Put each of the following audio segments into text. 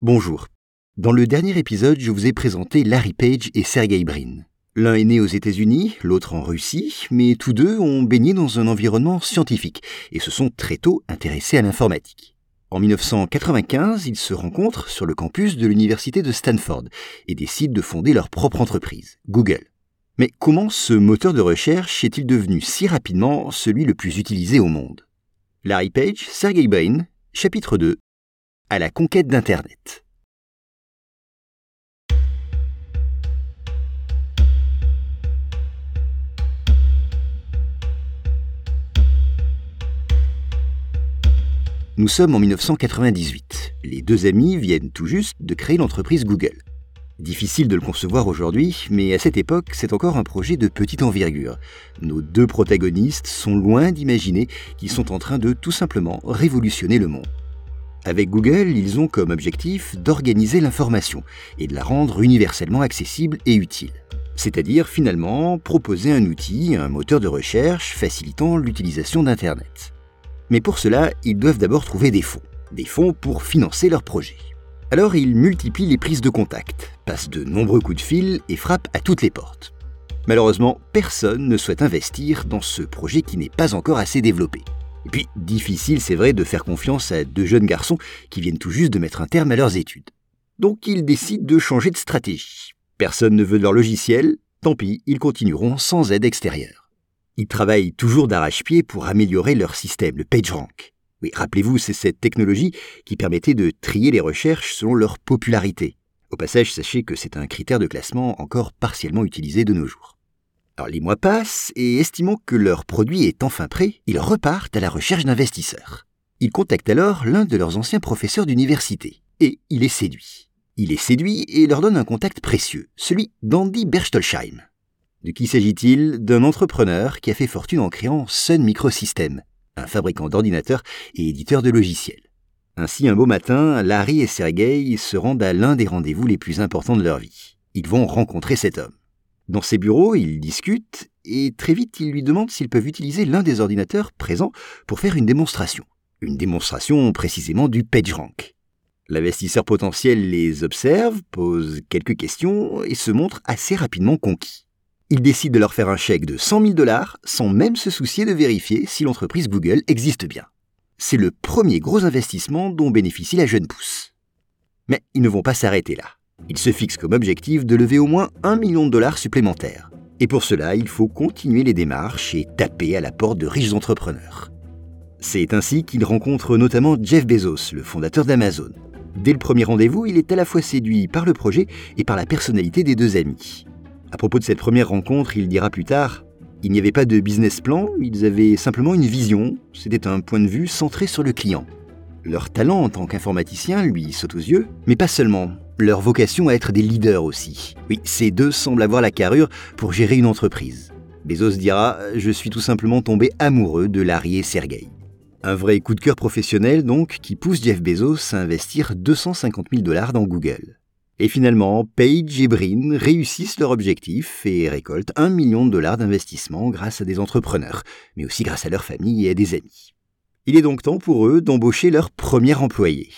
Bonjour. Dans le dernier épisode, je vous ai présenté Larry Page et Sergey Brin. L'un est né aux États-Unis, l'autre en Russie, mais tous deux ont baigné dans un environnement scientifique et se sont très tôt intéressés à l'informatique. En 1995, ils se rencontrent sur le campus de l'université de Stanford et décident de fonder leur propre entreprise, Google. Mais comment ce moteur de recherche est-il devenu si rapidement celui le plus utilisé au monde? Larry Page, Sergey Brin, chapitre 2 À la conquête d'Internet. Nous sommes en 1998. Les deux amis viennent tout juste de créer l'entreprise Google. Difficile de le concevoir aujourd'hui, mais à cette époque, c'est encore un projet de petite envergure. Nos deux protagonistes sont loin d'imaginer qu'ils sont en train de tout simplement révolutionner le monde. Avec Google, ils ont comme objectif d'organiser l'information et de la rendre universellement accessible et utile. C'est-à-dire finalement proposer un outil, un moteur de recherche facilitant l'utilisation d'Internet. Mais pour cela, ils doivent d'abord trouver des fonds. Des fonds pour financer leur projet. Alors ils multiplient les prises de contact, passent de nombreux coups de fil et frappent à toutes les portes. Malheureusement, personne ne souhaite investir dans ce projet qui n'est pas encore assez développé. Et puis, difficile, c'est vrai, de faire confiance à deux jeunes garçons qui viennent tout juste de mettre un terme à leurs études. Donc ils décident de changer de stratégie. Personne ne veut de leur logiciel, tant pis, ils continueront sans aide extérieure. Ils travaillent toujours d'arrache-pied pour améliorer leur système, le PageRank. Oui, rappelez-vous, c'est cette technologie qui permettait de trier les recherches selon leur popularité. Au passage, sachez que c'est un critère de classement encore partiellement utilisé de nos jours. Alors les mois passent et estimant que leur produit est enfin prêt, ils repartent à la recherche d'investisseurs. Ils contactent alors l'un de leurs anciens professeurs d'université et il est séduit. Il est séduit et leur donne un contact précieux, celui d'Andy Berchtolsheim. De qui s'agit-il? D'un entrepreneur qui a fait fortune en créant Sun Microsystems, un fabricant d'ordinateurs et éditeur de logiciels. Ainsi, un beau matin, Larry et Sergey se rendent à l'un des rendez-vous les plus importants de leur vie. Ils vont rencontrer cet homme. Dans ses bureaux, ils discutent et très vite, ils lui demandent s'ils peuvent utiliser l'un des ordinateurs présents pour faire une démonstration. Une démonstration précisément du PageRank. L'investisseur potentiel les observe, pose quelques questions et se montre assez rapidement conquis. Il décide de leur faire un chèque de 100 000 dollars sans même se soucier de vérifier si l'entreprise Google existe bien. C'est le premier gros investissement dont bénéficie la jeune pousse. Mais ils ne vont pas s'arrêter là. Ils se fixent comme objectif de lever au moins 1 million de dollars supplémentaires. Et pour cela, il faut continuer les démarches et taper à la porte de riches entrepreneurs. C'est ainsi qu'ils rencontrent notamment Jeff Bezos, le fondateur d'Amazon. Dès le premier rendez-vous, il est à la fois séduit par le projet et par la personnalité des deux amis. À propos de cette première rencontre, il dira plus tard Il n'y avait pas de business plan, ils avaient simplement une vision, c'était un point de vue centré sur le client. Leur talent en tant qu'informaticien lui saute aux yeux, mais pas seulement, leur vocation à être des leaders aussi. Oui, ces deux semblent avoir la carrure pour gérer une entreprise. Bezos dira Je suis tout simplement tombé amoureux de Larry et Sergey. Un vrai coup de cœur professionnel donc qui pousse Jeff Bezos à investir 250 000 dollars dans Google. Et finalement, Page et Brin réussissent leur objectif et récoltent un million de dollars d'investissement grâce à des entrepreneurs, mais aussi grâce à leur famille et à des amis. Il est donc temps pour eux d'embaucher leur premier employé.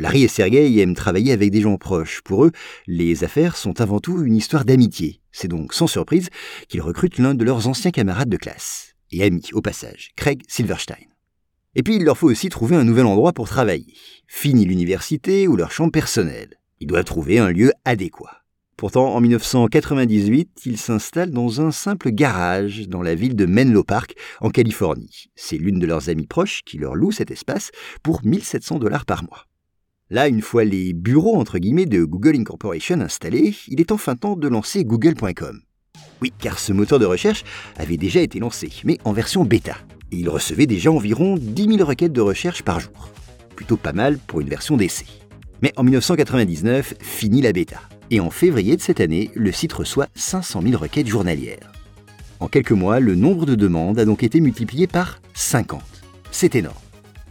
Larry et Sergey aiment travailler avec des gens proches. Pour eux, les affaires sont avant tout une histoire d'amitié. C'est donc sans surprise qu'ils recrutent l'un de leurs anciens camarades de classe. Et amis, au passage, Craig Silverstein. Et puis il leur faut aussi trouver un nouvel endroit pour travailler. Fini l'université ou leur chambre personnelle. Il doit trouver un lieu adéquat. Pourtant, en 1998, il s'installe dans un simple garage dans la ville de Menlo Park, en Californie. C'est l'une de leurs amies proches qui leur loue cet espace pour 1700 dollars par mois. Là, une fois les bureaux entre guillemets de Google Incorporation installés, il est enfin temps de lancer google.com. Oui, car ce moteur de recherche avait déjà été lancé, mais en version bêta. Et il recevait déjà environ 10 000 requêtes de recherche par jour. Plutôt pas mal pour une version d'essai. Mais en 1999, finit la bêta. Et en février de cette année, le site reçoit 500 000 requêtes journalières. En quelques mois, le nombre de demandes a donc été multiplié par 50. C'est énorme.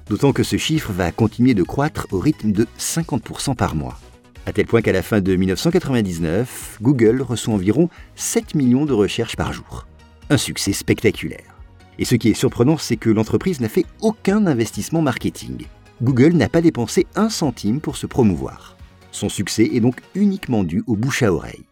D'autant que ce chiffre va continuer de croître au rythme de 50% par mois. À tel point qu'à la fin de 1999, Google reçoit environ 7 millions de recherches par jour. Un succès spectaculaire. Et ce qui est surprenant, c'est que l'entreprise n'a fait aucun investissement marketing. Google n'a pas dépensé un centime pour se promouvoir. Son succès est donc uniquement dû au bouche à oreille.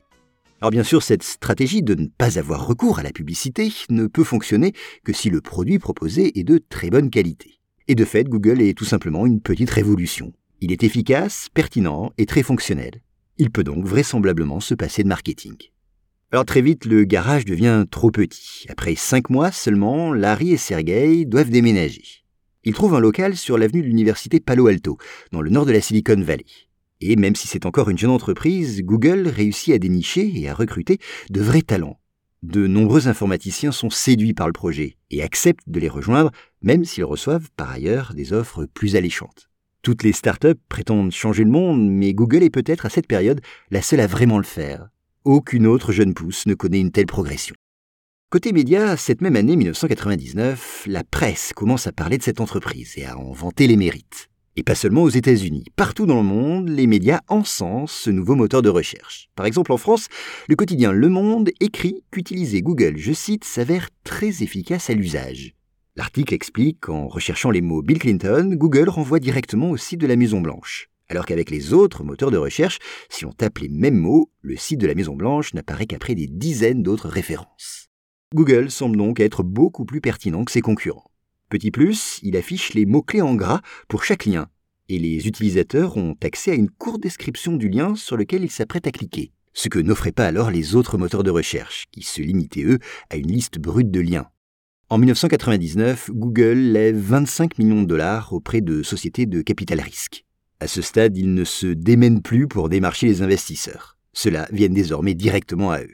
Alors bien sûr, cette stratégie de ne pas avoir recours à la publicité ne peut fonctionner que si le produit proposé est de très bonne qualité. Et de fait, Google est tout simplement une petite révolution. Il est efficace, pertinent et très fonctionnel. Il peut donc vraisemblablement se passer de marketing. Alors très vite, le garage devient trop petit. Après cinq mois seulement, Larry et Sergey doivent déménager. Ils trouvent un local sur l'avenue de l'université Palo Alto, dans le nord de la Silicon Valley. Et même si c'est encore une jeune entreprise, Google réussit à dénicher et à recruter de vrais talents. De nombreux informaticiens sont séduits par le projet et acceptent de les rejoindre, même s'ils reçoivent par ailleurs des offres plus alléchantes. Toutes les startups prétendent changer le monde, mais Google est peut-être à cette période la seule à vraiment le faire. Aucune autre jeune pousse ne connaît une telle progression. Côté médias, cette même année 1999, la presse commence à parler de cette entreprise et à en vanter les mérites. Et pas seulement aux États-Unis. Partout dans le monde, les médias encensent ce nouveau moteur de recherche. Par exemple, en France, le quotidien Le Monde écrit qu'utiliser Google, je cite, s'avère très efficace à l'usage. L'article explique qu'en recherchant les mots Bill Clinton, Google renvoie directement au site de la Maison Blanche. Alors qu'avec les autres moteurs de recherche, si on tape les mêmes mots, le site de la Maison Blanche n'apparaît qu'après des dizaines d'autres références. Google semble donc être beaucoup plus pertinent que ses concurrents. Petit plus, il affiche les mots-clés en gras pour chaque lien, et les utilisateurs ont accès à une courte description du lien sur lequel ils s'apprêtent à cliquer, ce que n'offraient pas alors les autres moteurs de recherche, qui se limitaient eux à une liste brute de liens. En 1999, Google lève 25 millions de dollars auprès de sociétés de capital risque. À ce stade, ils ne se démènent plus pour démarcher les investisseurs. Ceux-là viennent désormais directement à eux.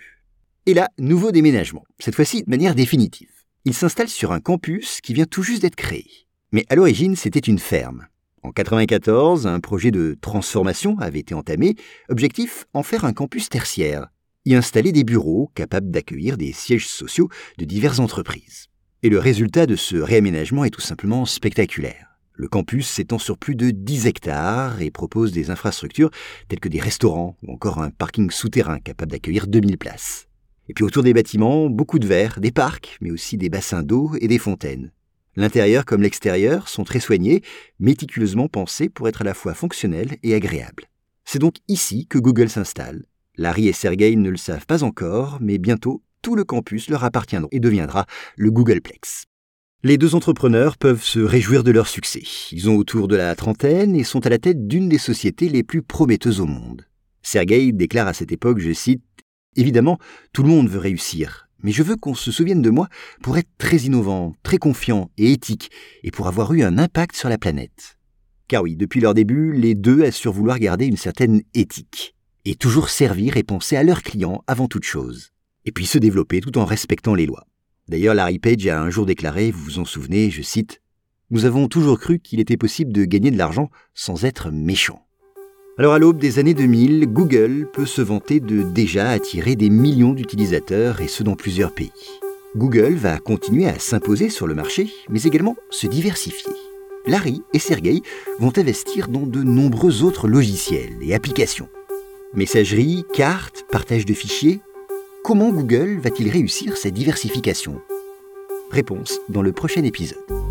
Et là, nouveau déménagement, cette fois-ci de manière définitive il s'installe sur un campus qui vient tout juste d'être créé. Mais à l'origine, c'était une ferme. En 1994, un projet de transformation avait été entamé, objectif en faire un campus tertiaire, y installer des bureaux capables d'accueillir des sièges sociaux de diverses entreprises. Et le résultat de ce réaménagement est tout simplement spectaculaire. Le campus s'étend sur plus de 10 hectares et propose des infrastructures telles que des restaurants ou encore un parking souterrain capable d'accueillir 2000 places. Et puis autour des bâtiments, beaucoup de verres, des parcs, mais aussi des bassins d'eau et des fontaines. L'intérieur comme l'extérieur sont très soignés, méticuleusement pensés pour être à la fois fonctionnels et agréables. C'est donc ici que Google s'installe. Larry et Sergey ne le savent pas encore, mais bientôt tout le campus leur appartiendra et deviendra le Googleplex. Les deux entrepreneurs peuvent se réjouir de leur succès. Ils ont autour de la trentaine et sont à la tête d'une des sociétés les plus prometteuses au monde. Sergey déclare à cette époque, je cite, Évidemment, tout le monde veut réussir, mais je veux qu'on se souvienne de moi pour être très innovant, très confiant et éthique, et pour avoir eu un impact sur la planète. Car oui, depuis leur début, les deux assurent vouloir garder une certaine éthique, et toujours servir et penser à leurs clients avant toute chose, et puis se développer tout en respectant les lois. D'ailleurs, Larry Page a un jour déclaré, vous vous en souvenez, je cite, Nous avons toujours cru qu'il était possible de gagner de l'argent sans être méchant. Alors à l'aube des années 2000, Google peut se vanter de déjà attirer des millions d'utilisateurs et ce dans plusieurs pays. Google va continuer à s'imposer sur le marché, mais également se diversifier. Larry et Sergey vont investir dans de nombreux autres logiciels et applications. Messagerie, cartes, partage de fichiers. Comment Google va-t-il réussir cette diversification? Réponse dans le prochain épisode.